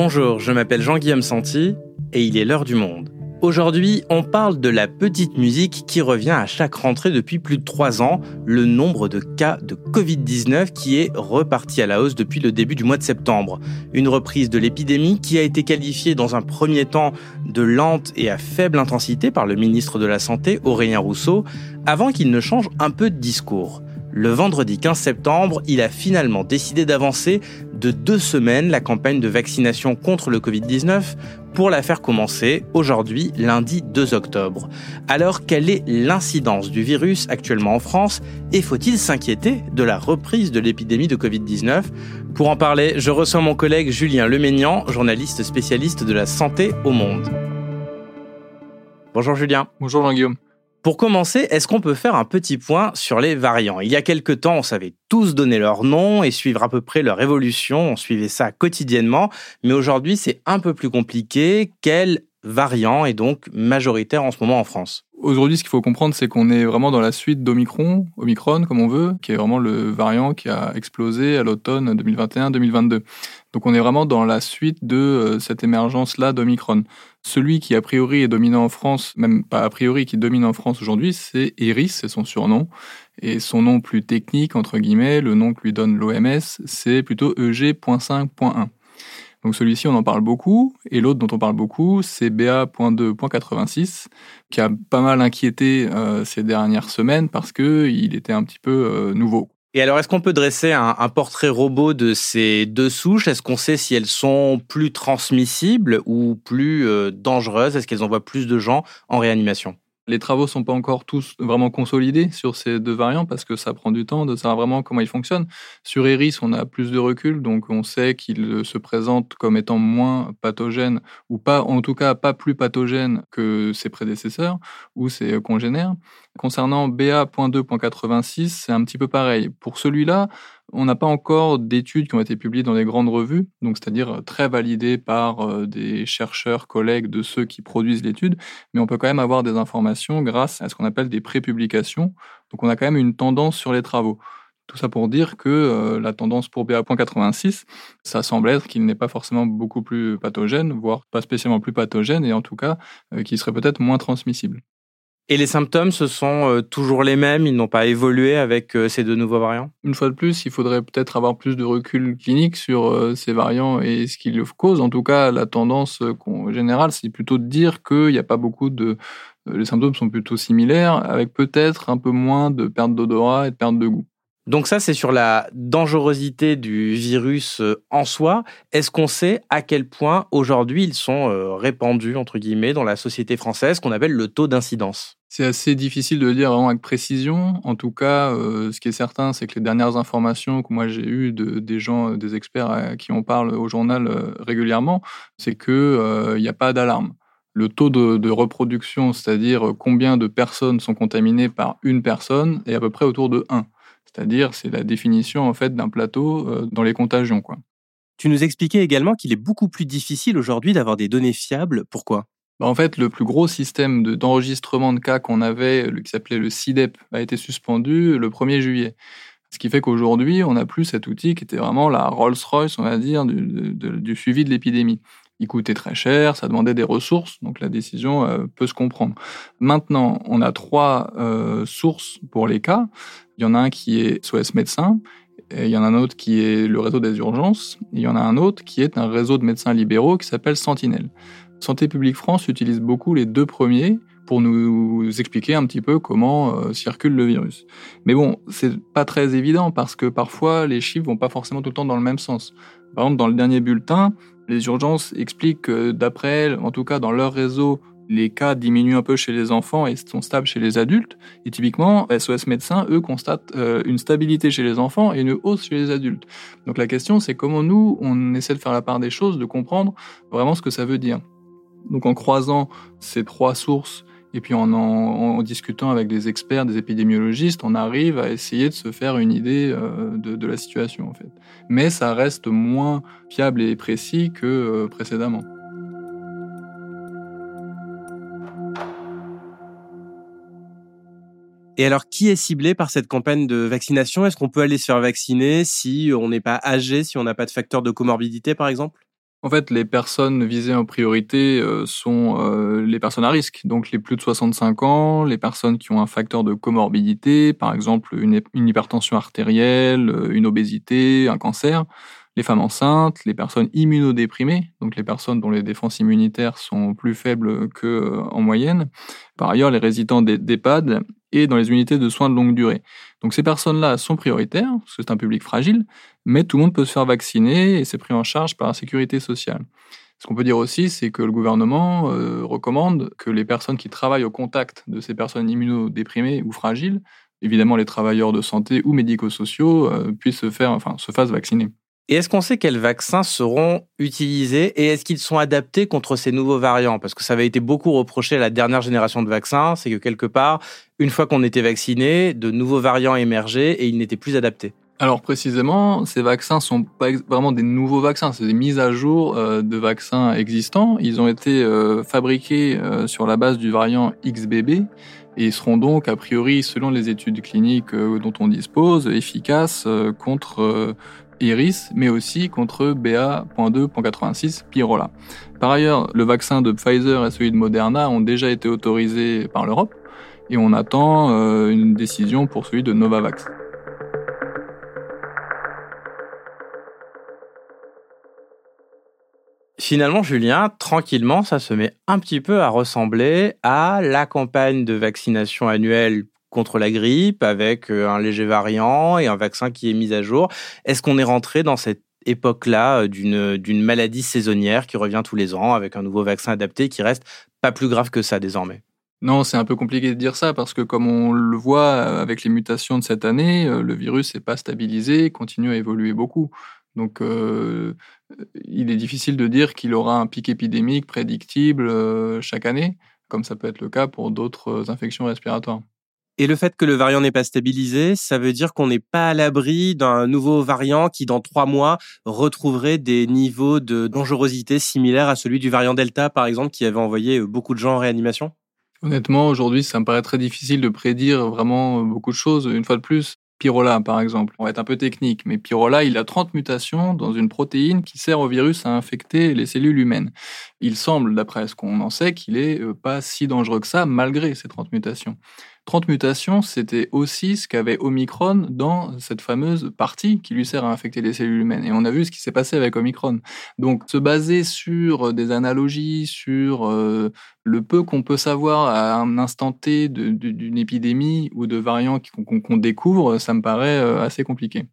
Bonjour, je m'appelle Jean-Guillaume Santi et il est l'heure du monde. Aujourd'hui, on parle de la petite musique qui revient à chaque rentrée depuis plus de trois ans, le nombre de cas de Covid-19 qui est reparti à la hausse depuis le début du mois de septembre. Une reprise de l'épidémie qui a été qualifiée dans un premier temps de lente et à faible intensité par le ministre de la Santé, Aurélien Rousseau, avant qu'il ne change un peu de discours. Le vendredi 15 septembre, il a finalement décidé d'avancer de deux semaines la campagne de vaccination contre le Covid-19 pour la faire commencer aujourd'hui, lundi 2 octobre. Alors, quelle est l'incidence du virus actuellement en France et faut-il s'inquiéter de la reprise de l'épidémie de Covid-19 Pour en parler, je reçois mon collègue Julien Leménian, journaliste spécialiste de la santé au monde. Bonjour Julien. Bonjour Jean-Guillaume. Pour commencer, est-ce qu'on peut faire un petit point sur les variants? Il y a quelque temps, on savait tous donner leur nom et suivre à peu près leur évolution, on suivait ça quotidiennement, mais aujourd'hui c'est un peu plus compliqué. Quel variant est donc majoritaire en ce moment en France? Aujourd'hui, ce qu'il faut comprendre, c'est qu'on est vraiment dans la suite d'Omicron, Omicron comme on veut, qui est vraiment le variant qui a explosé à l'automne 2021-2022. Donc on est vraiment dans la suite de euh, cette émergence-là d'Omicron. Celui qui a priori est dominant en France, même pas a priori qui domine en France aujourd'hui, c'est Eris, c'est son surnom. Et son nom plus technique, entre guillemets, le nom que lui donne l'OMS, c'est plutôt EG.5.1. Donc celui-ci, on en parle beaucoup, et l'autre dont on parle beaucoup, c'est BA.2.86, qui a pas mal inquiété euh, ces dernières semaines parce qu'il était un petit peu euh, nouveau. Et alors, est-ce qu'on peut dresser un, portrait robot de ces deux souches? Est-ce qu'on sait si elles sont plus transmissibles ou plus euh, dangereuses? Est-ce qu'elles envoient plus de gens en réanimation? Les travaux sont pas encore tous vraiment consolidés sur ces deux variants parce que ça prend du temps de savoir vraiment comment ils fonctionnent. Sur Eris, on a plus de recul, donc on sait qu'il se présente comme étant moins pathogène ou pas, en tout cas pas plus pathogène que ses prédécesseurs ou ses congénères. Concernant BA.2.86, c'est un petit peu pareil. Pour celui-là, on n'a pas encore d'études qui ont été publiées dans des grandes revues, donc c'est-à-dire très validées par euh, des chercheurs, collègues de ceux qui produisent l'étude, mais on peut quand même avoir des informations grâce à ce qu'on appelle des prépublications. Donc on a quand même une tendance sur les travaux. Tout ça pour dire que euh, la tendance pour BA.86, ça semble être qu'il n'est pas forcément beaucoup plus pathogène, voire pas spécialement plus pathogène, et en tout cas euh, qu'il serait peut-être moins transmissible. Et les symptômes, ce sont euh, toujours les mêmes, ils n'ont pas évolué avec euh, ces deux nouveaux variants? Une fois de plus, il faudrait peut-être avoir plus de recul clinique sur euh, ces variants et ce qui le cause. En tout cas, la tendance générale, c'est plutôt de dire qu'il n'y a pas beaucoup de... Les symptômes sont plutôt similaires, avec peut-être un peu moins de perte d'odorat et de perte de goût. Donc ça, c'est sur la dangerosité du virus euh, en soi. Est-ce qu'on sait à quel point aujourd'hui ils sont euh, répandus, entre guillemets, dans la société française, qu'on appelle le taux d'incidence? C'est assez difficile de le dire vraiment avec précision. En tout cas, euh, ce qui est certain, c'est que les dernières informations que moi j'ai eues de, des gens, des experts à qui on parle au journal régulièrement, c'est qu'il n'y a pas d'alarme le taux de, de reproduction, c'est-à-dire combien de personnes sont contaminées par une personne, est à peu près autour de 1. C'est-à-dire, c'est la définition en fait d'un plateau euh, dans les contagions. Quoi. Tu nous expliquais également qu'il est beaucoup plus difficile aujourd'hui d'avoir des données fiables. Pourquoi? Bah, en fait, le plus gros système d'enregistrement de, cas qu'on avait, qui s'appelait le CIDEP, a été suspendu le 1er juillet. Ce qui fait qu'aujourd'hui, on n'a plus cet outil qui était vraiment la Rolls-Royce, on va dire, du, du suivi de l'épidémie. Il coûtait très cher, ça demandait des ressources, donc la décision euh, peut se comprendre. Maintenant, on a trois euh, sources pour les cas. Il y en a un qui est SOS médecin, et il y en a un autre qui est le réseau des urgences, et il y en a un autre qui est un réseau de médecins libéraux qui s'appelle Sentinelle. Santé publique France utilise beaucoup les deux premiers pour nous expliquer un petit peu comment euh, circule le virus. Mais bon, c'est pas très évident parce que parfois les chiffres vont pas forcément tout le temps dans le même sens. Par exemple, dans le dernier bulletin, les urgences expliquent que d'après elles, en tout cas dans leur réseau, les cas diminuent un peu chez les enfants et sont stables chez les adultes. Et typiquement, SOS médecins, eux, constatent euh, une stabilité chez les enfants et une hausse chez les adultes. Donc la question, c'est comment nous, on essaie de faire la part des choses, de comprendre vraiment ce que ça veut dire. Donc en croisant ces trois sources et puis en, discutant avec des experts, des épidémiologistes, on arrive à essayer de se faire une idée euh, de, de, la situation en fait. Mais ça reste moins fiable et précis que euh, précédemment. Et alors, qui est ciblé par cette campagne de vaccination? Est-ce qu'on peut aller se faire vacciner si on n'est pas âgé, si on n'a pas de facteur de comorbidité, par exemple? En fait, les personnes visées en priorité euh, sont euh, les personnes à risque, donc les plus de 65 ans, les personnes qui ont un facteur de comorbidité, par exemple une, hypertension artérielle, euh, une obésité, un cancer, les femmes enceintes, les personnes immunodéprimées, donc les personnes dont les défenses immunitaires sont plus faibles qu'en moyenne. Par ailleurs, les résidents d'EHPAD et dans les unités de soins de longue durée. Donc ces personnes-là sont prioritaires, parce que c'est un public fragile, mais tout le monde peut se faire vacciner et c'est pris en charge par la sécurité sociale. Ce qu'on peut dire aussi, c'est que le gouvernement euh, recommande que les personnes qui travaillent au contact de ces personnes immunodéprimées ou fragiles, évidemment les travailleurs de santé ou médico-sociaux, euh, puissent se, faire, enfin, se fassent vacciner. Et est-ce qu'on sait quels vaccins seront utilisés et est-ce qu'ils sont adaptés contre ces nouveaux variants? Parce que ça avait été beaucoup reproché à la dernière génération de vaccins, c'est que quelque part, une fois qu'on était vacciné, de nouveaux variants émergeaient et ils n'étaient plus adaptés. Alors précisément, ces vaccins sont pas vraiment des nouveaux vaccins, c'est des mises à jour euh, de vaccins existants. Ils ont été euh, fabriqués euh, sur la base du variant XBB et seront donc a priori, selon les études cliniques dont on dispose, efficaces contre Iris, mais aussi contre BA.2.86 Pyrola. Par ailleurs, le vaccin de Pfizer et celui de Moderna ont déjà été autorisés par l'Europe et on attend euh, une décision pour celui de Novavax. Finalement, Julien, tranquillement, ça se met un petit peu à ressembler à la campagne de vaccination annuelle contre la grippe avec euh, un léger variant et un vaccin qui est mis à jour. Est-ce qu'on est rentré dans cette époque-là euh, d'une, d'une maladie saisonnière qui revient tous les ans avec un nouveau vaccin adapté qui reste pas plus grave que ça désormais? Non, c'est un peu compliqué de dire ça parce que comme on le voit euh, avec les mutations de cette année, le virus n'est pas stabilisé, continue à évoluer beaucoup. Donc il est difficile de dire qu'il aura un pic épidémique prédictible chaque année, comme ça peut être le cas pour d'autres infections respiratoires. Et le fait que le variant n'est pas stabilisé, ça veut dire qu'on n'est pas à l'abri d'un nouveau variant qui, dans trois mois, retrouverait des niveaux de dangerosité similaires à celui du variant Delta, par exemple, qui avait envoyé euh, beaucoup de gens en réanimation? Honnêtement, aujourd'hui, ça me paraît très difficile de prédire vraiment beaucoup de choses. Une fois de plus, Pyrola, par exemple, on va être un peu technique, mais Pyrola, il a 30 mutations dans une protéine qui sert au virus à infecter les cellules humaines. Il semble, d'après ce qu'on en sait, qu'il est euh, pas si dangereux que ça, malgré ces 30 mutations. 30 mutations, c'était aussi ce qu'avait Omicron dans cette fameuse partie qui lui sert à infecter les cellules humaines. Et on a vu ce qui s'est passé avec Omicron. Donc, se baser sur des analogies, sur euh, le peu qu'on peut savoir à un instant T d'une épidémie ou de variants qu'on découvre, ça me paraît euh, assez compliqué.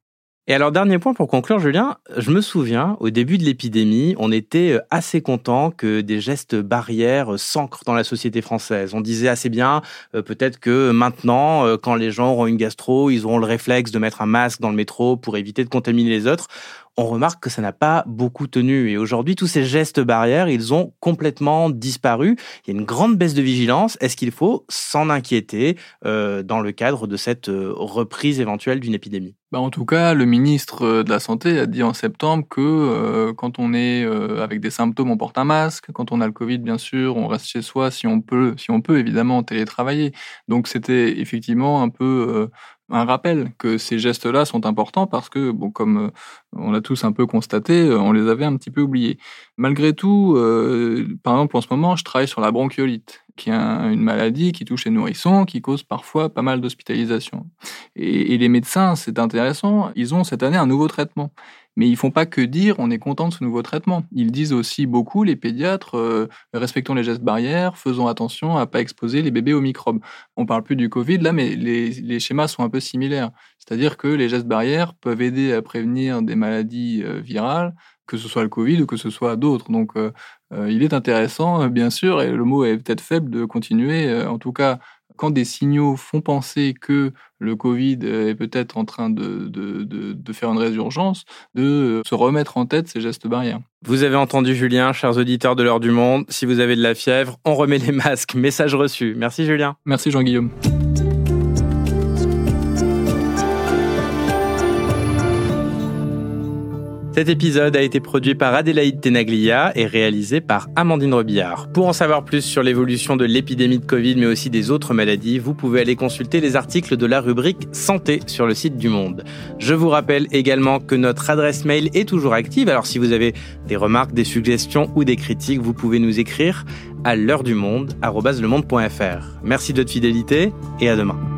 Et alors, dernier point pour conclure, Julien, je me souviens, au début de l'épidémie, on était euh, assez content que des gestes barrières euh, s'ancrent dans la société française. On disait assez bien, euh, peut-être que maintenant, quand les gens auront une gastro, ils auront le réflexe de mettre un masque dans le métro pour éviter de contaminer les autres on remarque que ça n'a pas beaucoup tenu. Et aujourd'hui, tous ces gestes barrières, ils ont complètement disparu. Il y a une grande baisse de vigilance. Est-ce qu'il faut s'en inquiéter euh, dans le cadre de cette euh, reprise éventuelle d'une épidémie? Bah en tout cas, le ministre euh, de la Santé a dit en septembre que quand on est avec des symptômes, on porte un masque. Quand on a le Covid, bien sûr, on reste chez soi si on peut, si on peut évidemment télétravailler. Donc c'était effectivement un peu un rappel que ces gestes-là sont importants parce que, bon, comme euh, on l'a tous un peu constaté, euh, on les avait un petit peu oubliés. Malgré tout, euh, par exemple, en ce moment, je travaille sur la bronchiolite, qui est une maladie qui touche les nourrissons, qui cause parfois pas mal d'hospitalisations. Et, les médecins, c'est intéressant, ils ont cette année un nouveau traitement. Mais ils font pas que dire on est content de ce nouveau traitement. Ils disent aussi beaucoup, les pédiatres, euh, respectons les gestes barrières, faisons attention à pas exposer les bébés aux microbes. On parle plus du Covid là, mais les, les schémas sont un peu similaires. C'est-à-dire que les gestes barrières peuvent aider à prévenir des maladies euh, virales, que ce soit le Covid ou que ce soit d'autres. Donc, euh, il est intéressant, bien sûr, et le mot est peut-être faible de continuer, en tout cas quand des signaux font penser que le Covid est peut-être en train de, de, faire une résurgence, de se remettre en tête ces gestes barrières. Vous avez entendu Julien, chers auditeurs de l'heure du monde, si vous avez de la fièvre, on remet les masques. Message reçu. Merci Julien. Merci Jean-Guillaume. Cet épisode a été produit par Adélaïde Tenaglia et réalisé par Amandine Robillard. Pour en savoir plus sur l'évolution de l'épidémie de Covid, mais aussi des autres maladies, vous pouvez aller consulter les articles de la rubrique Santé sur le site du Monde. Je vous rappelle également que notre adresse mail est toujours active, alors si vous avez des remarques, des suggestions ou des critiques, vous pouvez nous écrire à l'heure du monde, Merci de votre fidélité et à demain.